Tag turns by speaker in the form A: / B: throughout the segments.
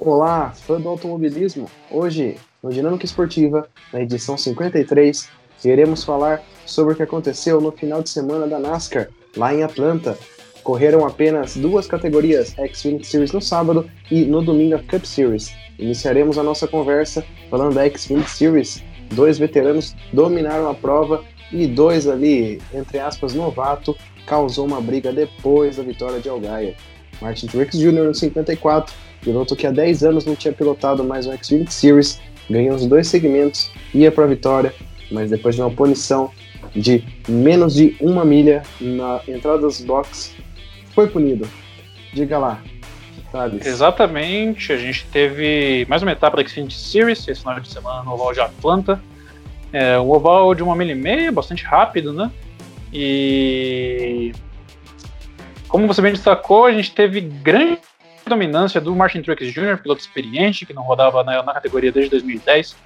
A: Olá, fã do automobilismo! Hoje, no Dinâmica Esportiva, na edição 53, iremos falar sobre o que aconteceu no final de semana da NASCAR, lá em Atlanta. Correram apenas duas categorias, Xfinity Series no sábado e no domingo a Cup Series. Iniciaremos a nossa conversa falando da Xfinity Series. Dois veteranos dominaram a prova e dois ali, entre aspas, novato, causou uma briga depois da vitória de Algaia. Martin Truex Jr. no 54, piloto que há 10 anos não tinha pilotado mais um Xfinity Series, ganhou os dois segmentos, ia para a vitória, mas depois de uma punição de menos de uma milha na entrada dos boxes, foi punido. Diga lá,
B: Thales. Exatamente, a gente teve mais uma etapa da Xfinity Series esse final de semana no oval de Atlanta. É, um oval de uma milha e meia, bastante rápido, né? E como você bem destacou, a gente teve grande dominância do Martin Truex Jr., piloto experiente, que não rodava na, na categoria desde 2010.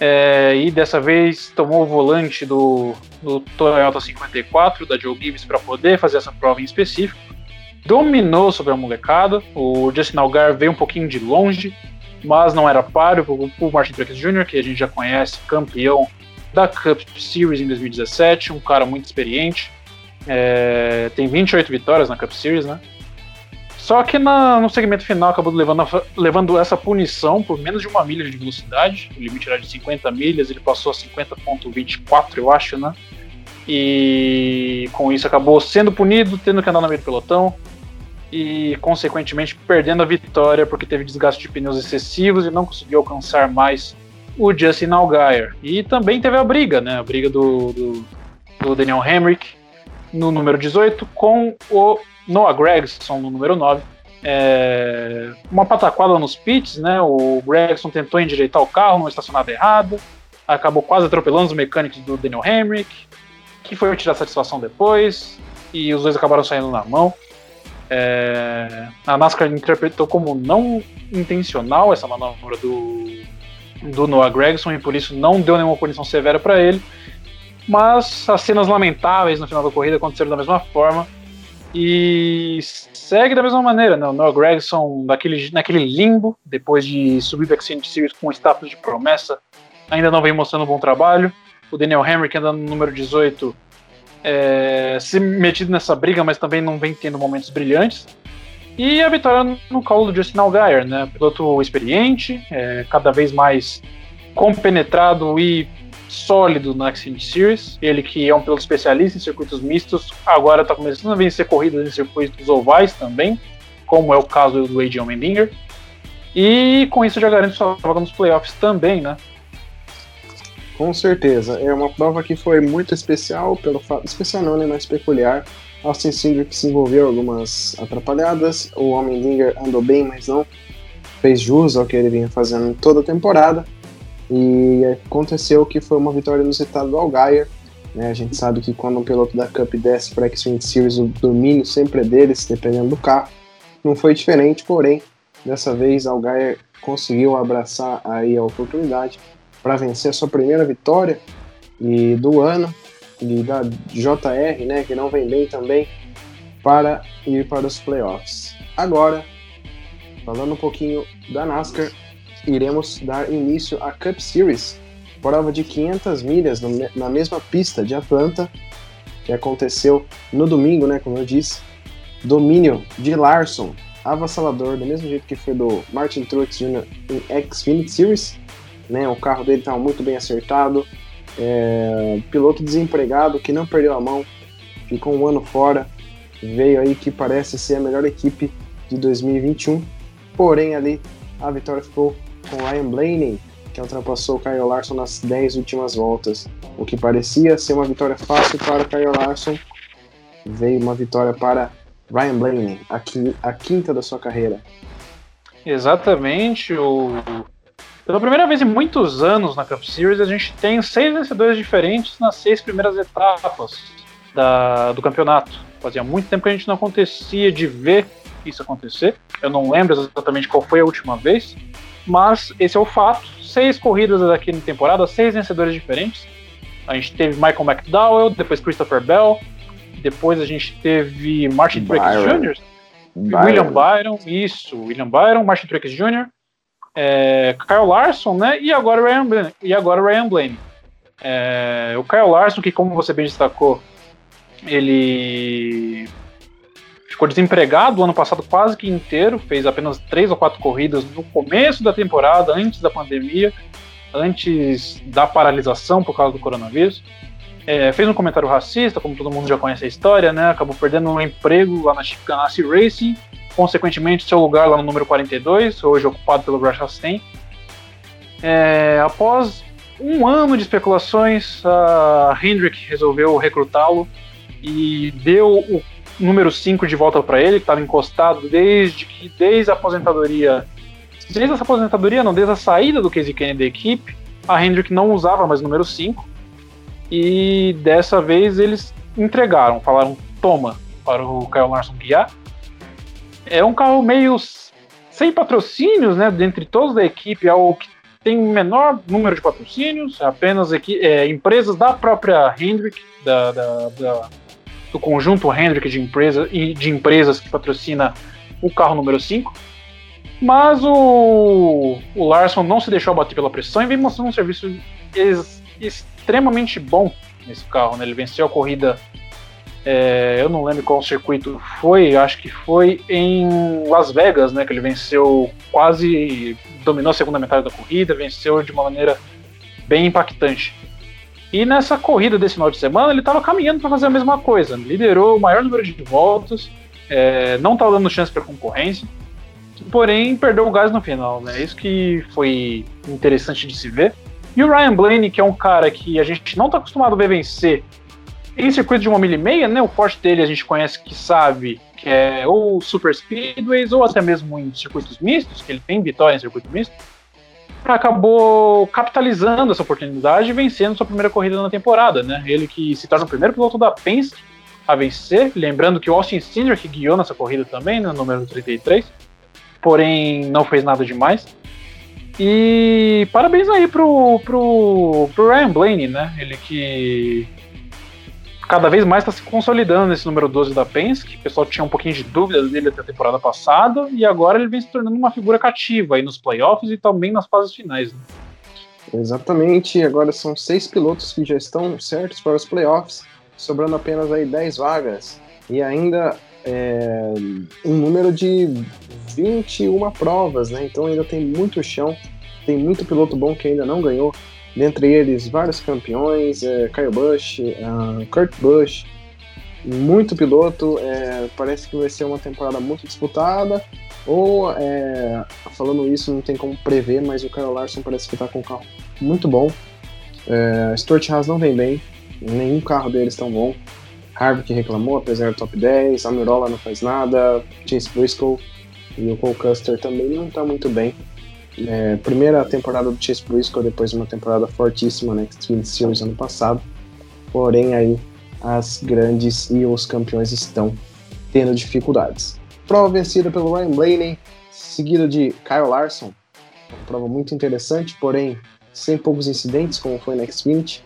B: É, e dessa vez tomou o volante do, do Toyota 54 da Joe Gibbs para poder fazer essa prova em específico. Dominou sobre a molecada. O Justin Algar veio um pouquinho de longe, mas não era páreo para o Martin Truex Jr., que a gente já conhece, campeão da Cup Series em 2017, um cara muito experiente. É, tem 28 vitórias na Cup Series, né? Só que na, no segmento final acabou levando, levando essa punição por menos de uma milha de velocidade. O limite era de 50 milhas, ele passou a 50,24, eu acho, né? E com isso acabou sendo punido, tendo que andar no meio do pelotão e, consequentemente, perdendo a vitória porque teve desgaste de pneus excessivos e não conseguiu alcançar mais o Justin Allgaier. E também teve a briga, né? A briga do, do, do Daniel Hemrick no número 18 com o Noah Gregson no número 9. É, uma pataquada nos pits, né? O Gregson tentou endireitar o carro numa estacionada errada, acabou quase atropelando os mecânicos do Daniel Hemrick, que foi tirar satisfação depois, e os dois acabaram saindo na mão. É, a NASCAR interpretou como não intencional essa manobra do, do Noah Gregson e por isso não deu nenhuma punição severa para ele. Mas as cenas lamentáveis no final da corrida aconteceram da mesma forma e segue da mesma maneira. Né? O Noah Gregson daquele, naquele limbo depois de subir para Xfinity Series com status de promessa ainda não vem mostrando um bom trabalho. O Daniel Henry que anda no número 18 é, se metido nessa briga, mas também não vem tendo momentos brilhantes. E a vitória no colo do Justin Allgaier, né? Piloto experiente, é, cada vez mais compenetrado e sólido na Xfinity Series. Ele que é um piloto especialista em circuitos mistos, agora está começando a vencer corridas em circuitos ovais também, como é o caso do Adrian Mendinger. E com isso já garante sua vaga nos playoffs também, né?
A: Com certeza. É uma prova que foi muito especial, pelo fato. Especial não, né? Mais peculiar. Austin Cindric se envolveu algumas atrapalhadas. O Homem andou bem, mas não fez jus ao que ele vinha fazendo toda a temporada. E aconteceu que foi uma vitória inusitada do Algaier. Né? A gente sabe que quando um piloto da Cup desce para Xfinity Series, o domínio sempre é deles, dependendo do carro. Não foi diferente, porém, dessa vez Algaier conseguiu abraçar aí a oportunidade para vencer a sua primeira vitória e do ano e da JR, né, que não vem bem também, para ir para os playoffs. Agora, falando um pouquinho da NASCAR, iremos dar início à Cup Series, prova de 500 milhas no, na mesma pista de Atlanta, que aconteceu no domingo, né, como eu disse. Domínio de Larson, avassalador, do mesmo jeito que foi do Martin Truex Jr. em Xfinity Series, né? O carro dele estava muito bem acertado. É, piloto desempregado que não perdeu a mão, ficou um ano fora, veio aí que parece ser a melhor equipe de 2021. Porém, ali a vitória ficou com Ryan Blaney, que ultrapassou Kyle Larson nas 10 últimas voltas. O que parecia ser uma vitória fácil para Kyle Larson, veio uma vitória para Ryan Blaney, a quinta da sua carreira.
B: Exatamente, o pela primeira vez em muitos anos na Cup Series, a gente tem seis vencedores diferentes nas seis primeiras etapas da, do campeonato. Fazia muito tempo que a gente não acontecia de ver isso acontecer. Eu não lembro exatamente qual foi a última vez, mas esse é o fato. Seis corridas aqui na temporada, seis vencedores diferentes. A gente teve Michael McDowell, depois Christopher Bell, depois a gente teve Martin Truex Jr., Byron. William Byron, isso, William Byron, Martin Truex Jr., é, Kyle Larson, né? E agora Ryan Blaney. E agora Ryan Blaney. É, o Kyle Larson, que como você bem destacou, ele ficou desempregado o ano passado quase que inteiro, fez apenas três ou quatro corridas no começo da temporada, antes da pandemia, antes da paralisação por causa do coronavírus. É, fez um comentário racista, como todo mundo já conhece a história, né? Acabou perdendo um emprego lá na Chip Ganassi Racing, consequentemente seu lugar lá no número 42, hoje ocupado pelo Brad Chastain. É, após um ano de especulações, a Hendrick resolveu recrutá-lo e deu o número 5 de volta para ele, que estava encostado desde que desde a aposentadoria. Desde essa aposentadoria, não, desde a saída do Casey Kennedy da equipe, a Hendrick não usava mais número 5. E dessa vez eles entregaram, falaram toma para o Kyle Larson guiar. É um carro meio sem patrocínios, né? Dentre todos da equipe, é o que tem o menor número de patrocínios, apenas aqui, é, empresas da própria Hendrick, da, da, da, do conjunto Hendrick de, empresa, de empresas que patrocina o carro número 5. Mas o, o Larson não se deixou abater pela pressão e vem mostrando um serviço ex, extremamente bom nesse carro. Né? Ele venceu a corrida é, eu não lembro qual circuito foi, acho que foi em Las Vegas, né? Que ele venceu quase. dominou a segunda metade da corrida, venceu de uma maneira bem impactante. E nessa corrida desse final de semana, ele estava caminhando para fazer a mesma coisa. Liderou o maior número de voltas, é, não estava dando chance para concorrência, porém perdeu o gás no final. Né? Isso que foi interessante de se ver. E o Ryan Blaney, que é um cara que a gente não está acostumado a ver vencer em circuito de uma milha e meia, né, o forte dele a gente conhece que sabe que é ou super speedways ou até mesmo em circuitos mistos, que ele tem vitória em circuito misto, acabou capitalizando essa oportunidade e vencendo sua primeira corrida na temporada, né? Ele que se torna o primeiro piloto da Penske a vencer, lembrando que o Austin Cindric guiou nessa corrida também, no né, número 33, porém não fez nada demais. E parabéns aí pro, pro, pro Ryan Blaney, né? Ele que cada vez mais está se consolidando nesse número 12 da Penske. O pessoal tinha um pouquinho de dúvida dele até a temporada passada, e agora ele vem se tornando uma figura cativa aí nos playoffs e também nas fases finais. Né?
A: Exatamente, agora são seis pilotos que já estão certos para os playoffs, sobrando apenas aí 10 vagas. E ainda é, um número de 21 provas, né? Então ainda tem muito chão, tem muito piloto bom que ainda não ganhou dentre eles vários campeões, é, Kyle Busch, uh, Kurt Busch, muito piloto, é, parece que vai ser uma temporada muito disputada, ou, é, falando isso, não tem como prever, mas o Kyle Larson parece que está com um carro muito bom, é, Stuart Haas não vem bem, nenhum carro deles tão bom, Harvick reclamou, apesar do top 10, Amirola não faz nada, Chase Briscoe e o Cole Custer também não está muito bem, é, primeira temporada do Chase Briscoe depois de uma temporada fortíssima na né, Xtreme Series ano passado. Porém, aí as grandes e os campeões estão tendo dificuldades. Prova vencida pelo Ryan Blaney, seguido de Kyle Larson. Prova muito interessante, porém sem poucos incidentes, como foi na Xfinity.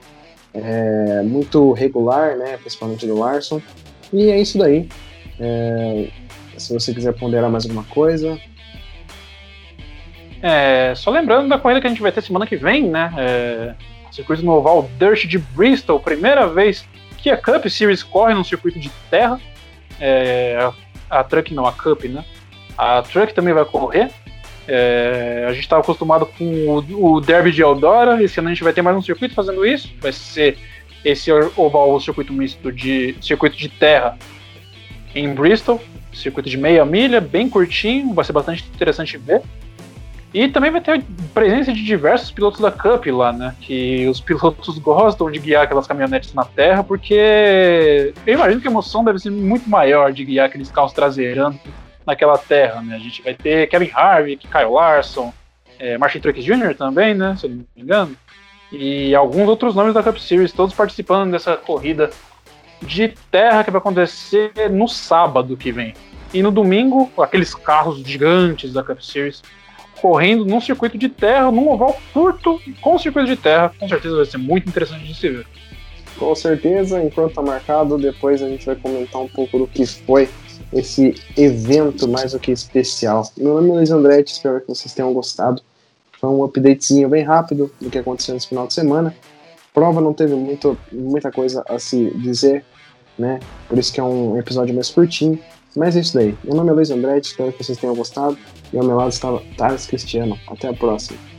A: É, muito regular, né, principalmente do Larson. E é isso daí. É, se você quiser ponderar mais alguma coisa,
B: é, só lembrando da corrida que a gente vai ter semana que vem, né? É, circuito no oval Dirt de Bristol, primeira vez que a Cup Series corre num circuito de terra. É, a, a Truck não, a Cup, né? A Truck também vai correr. É, a gente estava acostumado com o, o, Derby de Eldora, esse ano a gente vai ter mais um circuito fazendo isso. Vai ser esse oval, o circuito misto de circuito de terra em Bristol, circuito de meia milha, bem curtinho, vai ser bastante interessante ver. E também vai ter presença de diversos pilotos da Cup lá, né? Que os pilotos gostam de guiar aquelas caminhonetes na terra, porque eu imagino que a emoção deve ser muito maior de guiar aqueles carros traseirando naquela terra, né? A gente vai ter Kevin Harvick, Kyle Larson, é, Martin Truex Jr. também, né? Se eu não me engano. E alguns outros nomes da Cup Series, todos participando dessa corrida de terra que vai acontecer no sábado que vem. E no domingo, aqueles carros gigantes da Cup Series correndo num circuito de terra, num oval curto com circuito de terra, com certeza vai ser muito interessante de se ver.
A: Com certeza, enquanto tá marcado, depois a gente vai comentar um pouco do que foi esse evento mais do que especial. Meu nome é Luiz Andretti, espero que vocês tenham gostado. Foi um updatezinho bem rápido do que aconteceu nesse final de semana. Prova não teve muito, muita coisa a se dizer, né? Por isso que é um episódio mais curtinho. Mas é isso daí. Meu nome é Luiz Andretti, espero que vocês tenham gostado. E ao meu lado está Thales Cristiano. Até a próxima.